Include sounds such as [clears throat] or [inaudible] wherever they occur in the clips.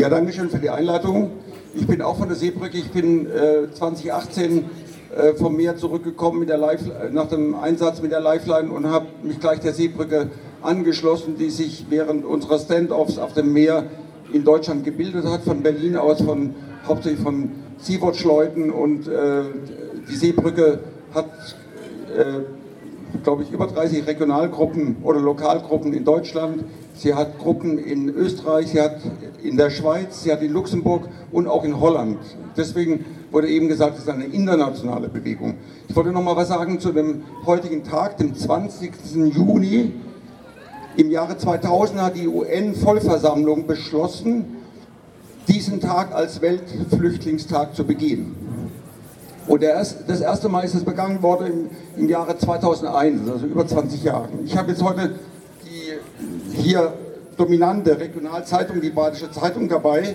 Ja, danke schön für die Einladung. Ich bin auch von der Seebrücke. Ich bin äh, 2018 äh, vom Meer zurückgekommen mit der Life, nach dem Einsatz mit der Lifeline und habe mich gleich der Seebrücke angeschlossen, die sich während unserer Standoffs auf dem Meer in Deutschland gebildet hat, von Berlin aus, von, hauptsächlich von Sea-Watch-Leuten und äh, die Seebrücke hat, äh, glaube ich, über 30 Regionalgruppen oder Lokalgruppen in Deutschland. Sie hat Gruppen in Österreich, sie hat in der Schweiz, sie hat in Luxemburg und auch in Holland. Deswegen wurde eben gesagt, es ist eine internationale Bewegung. Ich wollte noch mal was sagen zu dem heutigen Tag, dem 20. Juni. Im Jahre 2000 hat die UN-Vollversammlung beschlossen, diesen Tag als Weltflüchtlingstag zu begehen. Und das erste Mal ist es begangen worden im, im Jahre 2001, also über 20 Jahre. Ich habe jetzt heute die hier dominante Regionalzeitung, die Badische Zeitung dabei.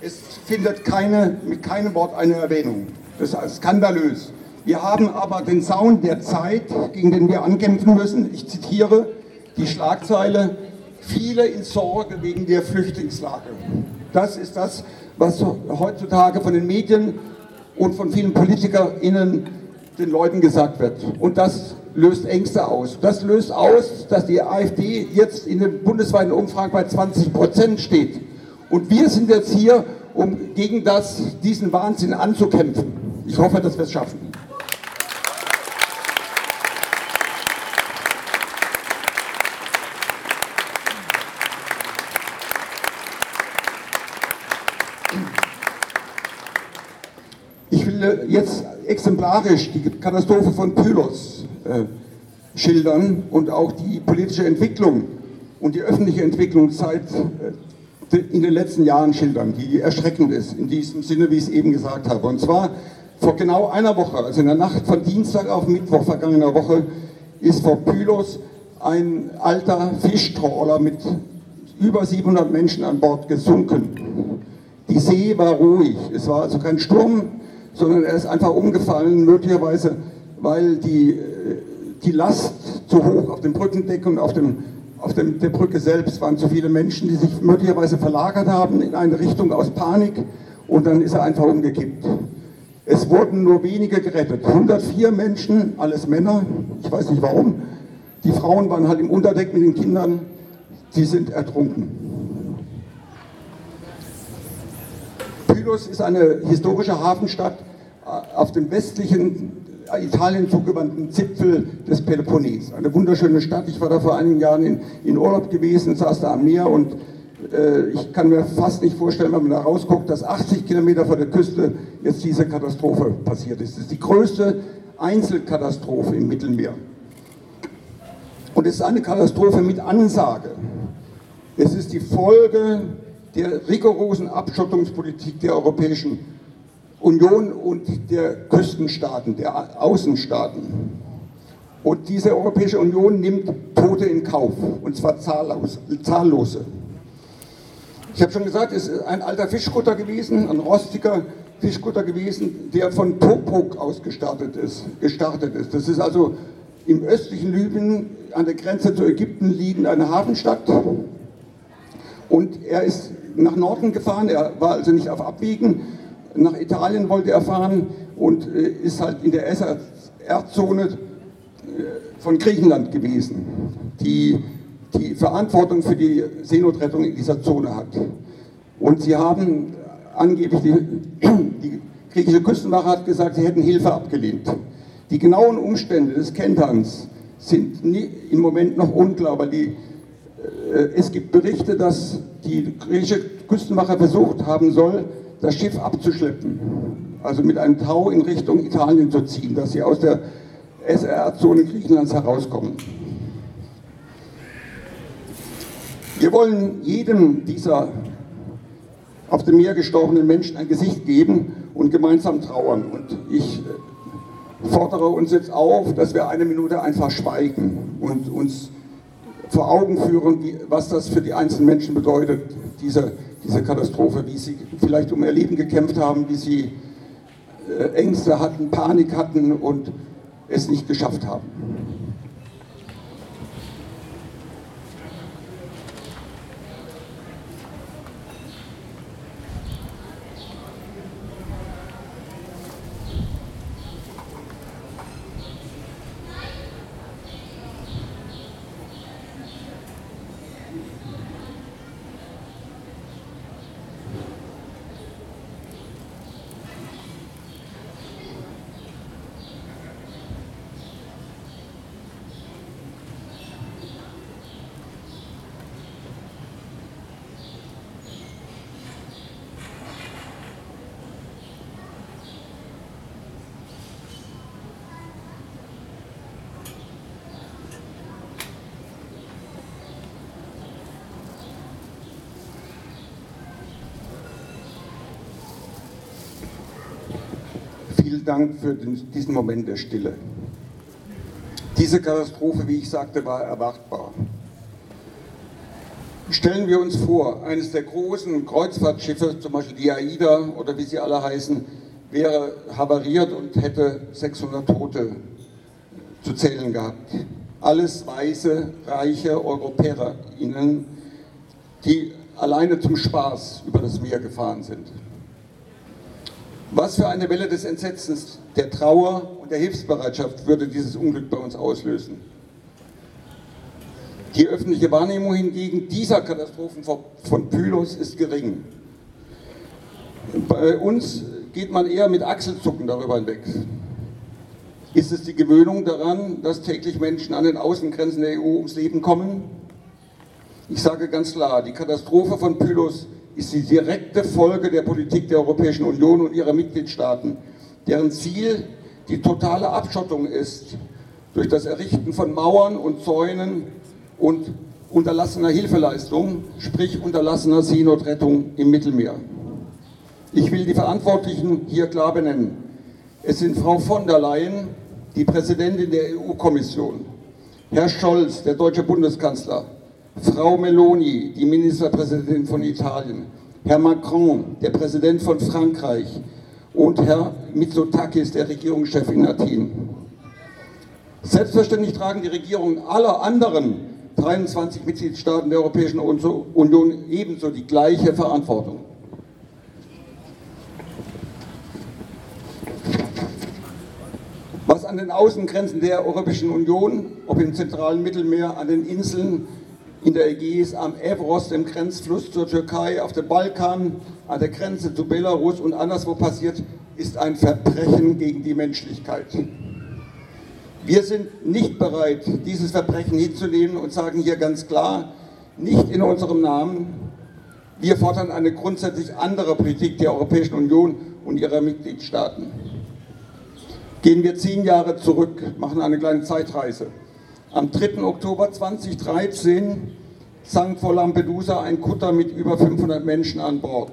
Es findet keine, mit keinem Wort eine Erwähnung. Das ist skandalös. Wir haben aber den Sound der Zeit, gegen den wir ankämpfen müssen. Ich zitiere die Schlagzeile, viele in Sorge wegen der Flüchtlingslage. Das ist das, was heutzutage von den Medien und von vielen PolitikerInnen den Leuten gesagt wird. Und das löst Ängste aus. Das löst aus, dass die AfD jetzt in den bundesweiten Umfragen bei 20 Prozent steht. Und wir sind jetzt hier, um gegen das, diesen Wahnsinn anzukämpfen. Ich hoffe, dass wir es schaffen. Jetzt exemplarisch die Katastrophe von Pylos äh, schildern und auch die politische Entwicklung und die öffentliche Entwicklung seit äh, in den letzten Jahren schildern, die erschreckend ist, in diesem Sinne, wie ich es eben gesagt habe. Und zwar vor genau einer Woche, also in der Nacht von Dienstag auf Mittwoch vergangener Woche, ist vor Pylos ein alter Fischtrawler mit über 700 Menschen an Bord gesunken. Die See war ruhig, es war also kein Sturm, sondern er ist einfach umgefallen, möglicherweise weil die, äh, die Last zu hoch auf dem Brückendeck und auf, dem, auf dem, der Brücke selbst waren zu viele Menschen, die sich möglicherweise verlagert haben in eine Richtung aus Panik und dann ist er einfach umgekippt. Es wurden nur wenige gerettet. 104 Menschen, alles Männer, ich weiß nicht warum. Die Frauen waren halt im Unterdeck mit den Kindern, die sind ertrunken. Pylos ist eine historische Hafenstadt auf dem westlichen Italien zugewandten Zipfel des Peloponnes. Eine wunderschöne Stadt. Ich war da vor einigen Jahren in, in Urlaub gewesen, saß da am Meer und äh, ich kann mir fast nicht vorstellen, wenn man da rausguckt, dass 80 Kilometer vor der Küste jetzt diese Katastrophe passiert ist. Das ist die größte Einzelkatastrophe im Mittelmeer. Und es ist eine Katastrophe mit Ansage. Es ist die Folge der rigorosen Abschottungspolitik der Europäischen Union und der Küstenstaaten, der Außenstaaten. Und diese Europäische Union nimmt Tote in Kauf, und zwar zahllos, zahllose. Ich habe schon gesagt, es ist ein alter Fischkutter gewesen, ein rostiger Fischkutter gewesen, der von Topok aus gestartet ist, gestartet ist. Das ist also im östlichen Libyen an der Grenze zu Ägypten liegend eine Hafenstadt. Und er ist nach Norden gefahren, er war also nicht auf Abwiegen, nach Italien wollte er fahren und äh, ist halt in der SR-Zone äh, von Griechenland gewesen, die die Verantwortung für die Seenotrettung in dieser Zone hat. Und sie haben angeblich, die, [clears throat] die griechische Küstenwache hat gesagt, sie hätten Hilfe abgelehnt. Die genauen Umstände des Kenterns sind nie, im Moment noch unklar, weil die, äh, es gibt Berichte, dass die griechische Küstenwache versucht haben soll, das Schiff abzuschleppen, also mit einem Tau in Richtung Italien zu ziehen, dass sie aus der SR-Zone Griechenlands herauskommen. Wir wollen jedem dieser auf dem Meer gestorbenen Menschen ein Gesicht geben und gemeinsam trauern. Und ich äh, fordere uns jetzt auf, dass wir eine Minute einfach schweigen und uns vor Augen führen, was das für die einzelnen Menschen bedeutet, diese diese Katastrophe, wie sie vielleicht um ihr Leben gekämpft haben, wie sie äh, Ängste hatten, Panik hatten und es nicht geschafft haben. Vielen Dank für den, diesen Moment der Stille. Diese Katastrophe, wie ich sagte, war erwartbar. Stellen wir uns vor, eines der großen Kreuzfahrtschiffe, zum Beispiel die AIDA oder wie sie alle heißen, wäre havariert und hätte 600 Tote zu zählen gehabt. Alles weiße, reiche EuropäerInnen, die alleine zum Spaß über das Meer gefahren sind. Was für eine Welle des Entsetzens, der Trauer und der Hilfsbereitschaft würde dieses Unglück bei uns auslösen. Die öffentliche Wahrnehmung hingegen dieser Katastrophen von Pylos ist gering. Bei uns geht man eher mit Achselzucken darüber hinweg. Ist es die Gewöhnung daran, dass täglich Menschen an den Außengrenzen der EU ums Leben kommen? Ich sage ganz klar, die Katastrophe von Pylos ist die direkte Folge der Politik der Europäischen Union und ihrer Mitgliedstaaten, deren Ziel die totale Abschottung ist durch das Errichten von Mauern und Zäunen und unterlassener Hilfeleistung, sprich unterlassener Seenotrettung im Mittelmeer. Ich will die Verantwortlichen hier klar benennen. Es sind Frau von der Leyen, die Präsidentin der EU-Kommission, Herr Scholz, der deutsche Bundeskanzler, Frau Meloni, die Ministerpräsidentin von Italien, Herr Macron, der Präsident von Frankreich und Herr Mitsotakis, der Regierungschef in Athen. Selbstverständlich tragen die Regierungen aller anderen 23 Mitgliedstaaten der Europäischen Union ebenso die gleiche Verantwortung. Was an den Außengrenzen der Europäischen Union, ob im zentralen Mittelmeer, an den Inseln, in der Ägäis, am Evros, dem Grenzfluss zur Türkei, auf dem Balkan, an der Grenze zu Belarus und anderswo passiert, ist ein Verbrechen gegen die Menschlichkeit. Wir sind nicht bereit, dieses Verbrechen hinzunehmen und sagen hier ganz klar, nicht in unserem Namen. Wir fordern eine grundsätzlich andere Politik der Europäischen Union und ihrer Mitgliedstaaten. Gehen wir zehn Jahre zurück, machen eine kleine Zeitreise. Am 3. Oktober 2013 sank vor Lampedusa ein Kutter mit über 500 Menschen an Bord.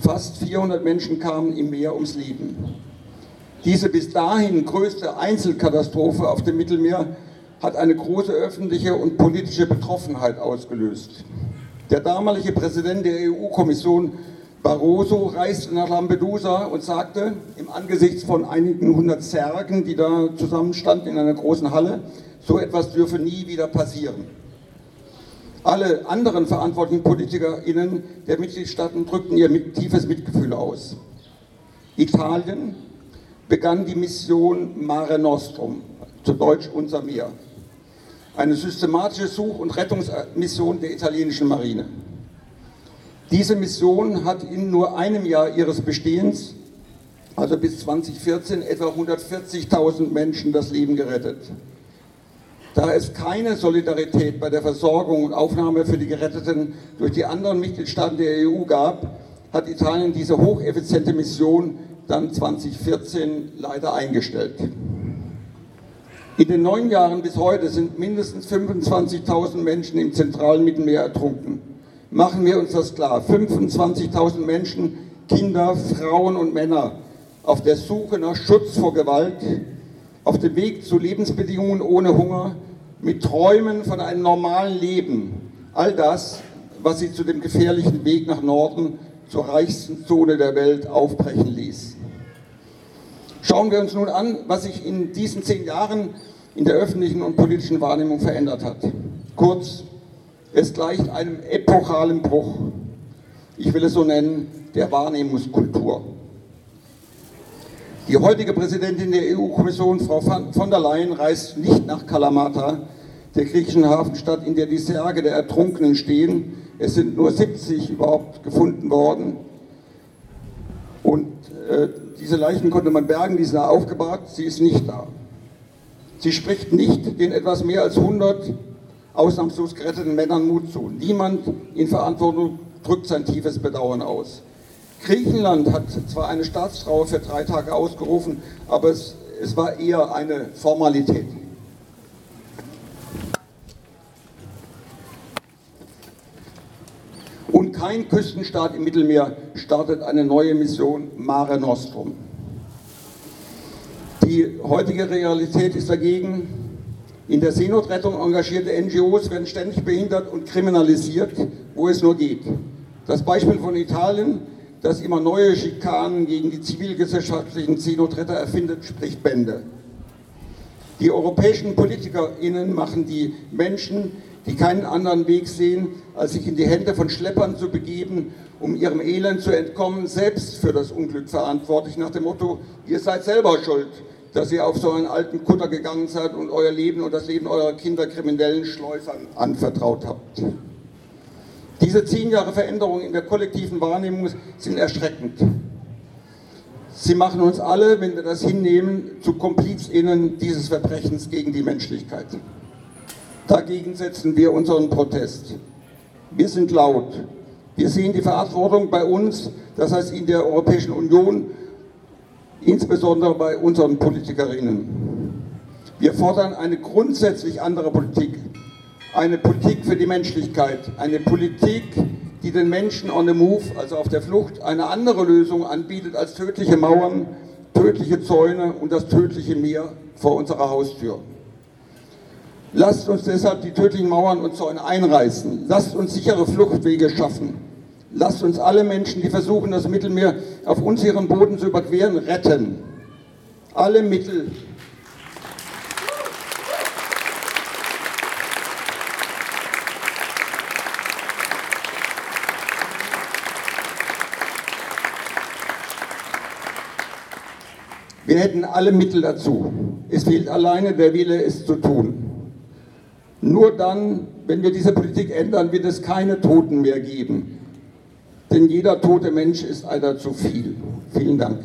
Fast 400 Menschen kamen im Meer ums Leben. Diese bis dahin größte Einzelkatastrophe auf dem Mittelmeer hat eine große öffentliche und politische Betroffenheit ausgelöst. Der damalige Präsident der EU-Kommission Barroso reiste nach Lampedusa und sagte, im Angesicht von einigen hundert Särgen, die da zusammenstanden in einer großen Halle, so etwas dürfe nie wieder passieren. Alle anderen verantwortlichen PolitikerInnen der Mitgliedstaaten drückten ihr tiefes Mitgefühl aus. Italien, begann die Mission Mare Nostrum, zu Deutsch unser Meer. Eine systematische Such- und Rettungsmission der italienischen Marine. Diese Mission hat in nur einem Jahr ihres Bestehens, also bis 2014, etwa 140.000 Menschen das Leben gerettet. Da es keine Solidarität bei der Versorgung und Aufnahme für die Geretteten durch die anderen Mitgliedstaaten der EU gab, hat Italien diese hocheffiziente Mission dann 2014 leider eingestellt. In den neun Jahren bis heute sind mindestens 25.000 Menschen im zentralen Mittelmeer ertrunken. Machen wir uns das klar, 25.000 Menschen, Kinder, Frauen und Männer auf der Suche nach Schutz vor Gewalt, auf dem Weg zu Lebensbedingungen ohne Hunger, mit Träumen von einem normalen Leben. All das, was sie zu dem gefährlichen Weg nach Norden zur reichsten Zone der Welt aufbrechen ließ. Schauen wir uns nun an, was sich in diesen zehn Jahren in der öffentlichen und politischen Wahrnehmung verändert hat. Kurz, es gleicht einem epochalen Bruch. Ich will es so nennen, der Wahrnehmungskultur. Die heutige Präsidentin der EU-Kommission, Frau von der Leyen, reist nicht nach Kalamata, der griechischen Hafenstadt, in der die Särge der Ertrunkenen stehen, es sind nur 70 überhaupt gefunden worden. Und äh, diese Leichen konnte man bergen, die sind aufgebahrt, sie ist nicht da. Sie spricht nicht den etwas mehr als 100 ausnahmslos geretteten Männern Mut zu. Niemand in Verantwortung drückt sein tiefes Bedauern aus. Griechenland hat zwar eine Staatstrauer für drei Tage ausgerufen, aber es, es war eher eine Formalität. Und kein Küstenstaat im Mittelmeer startet eine neue Mission Mare Nostrum. heutige Realität ist dagegen, in der Seenotrettung engagierte NGOs werden ständig behindert und kriminalisiert, wo es nur geht. Das Beispiel von Italien, das immer neue Schikanen gegen die zivilgesellschaftlichen Seenotretter erfindet, spricht Bände. Die europäischen PolitikerInnen machen die Menschen, die keinen anderen Weg sehen, als sich in die Hände von Schleppern zu begeben, um ihrem Elend zu entkommen, selbst für das Unglück verantwortlich, nach dem Motto, ihr seid selber schuld, dass ihr auf so einen alten Kutter gegangen seid und euer Leben und das Leben eurer Kinder kriminellen Schleusern anvertraut habt. Diese zehn Jahre Veränderung in der kollektiven Wahrnehmung sind erschreckend. Sie machen uns alle, wenn wir das hinnehmen, zu KomplizInnen dieses Verbrechens gegen die Menschlichkeit. Dagegen setzen wir unseren Protest. Wir sind laut. Wir sehen die Verantwortung bei uns, das heißt in der Europäischen Union, insbesondere bei unseren Politikerinnen. Wir fordern eine grundsätzlich andere Politik, eine Politik für die Menschlichkeit, eine Politik, die den Menschen on the move, also auf der Flucht, eine andere Lösung anbietet als tödliche Mauern, tödliche Zäune und das tödliche Meer vor unserer Haustür. Lasst uns deshalb die tödlichen Mauern und Zäune einreißen. Lasst uns sichere Fluchtwege schaffen. Lasst uns alle Menschen, die versuchen, das Mittelmeer auf unsicheren Boden zu überqueren, retten. Alle Mittel. Wir hätten alle Mittel dazu. Es fehlt alleine der Wille, es zu tun. Nur dann, wenn wir diese Politik ändern, wird es keine Toten mehr geben. Denn jeder tote Mensch ist einer zu viel. Vielen Dank.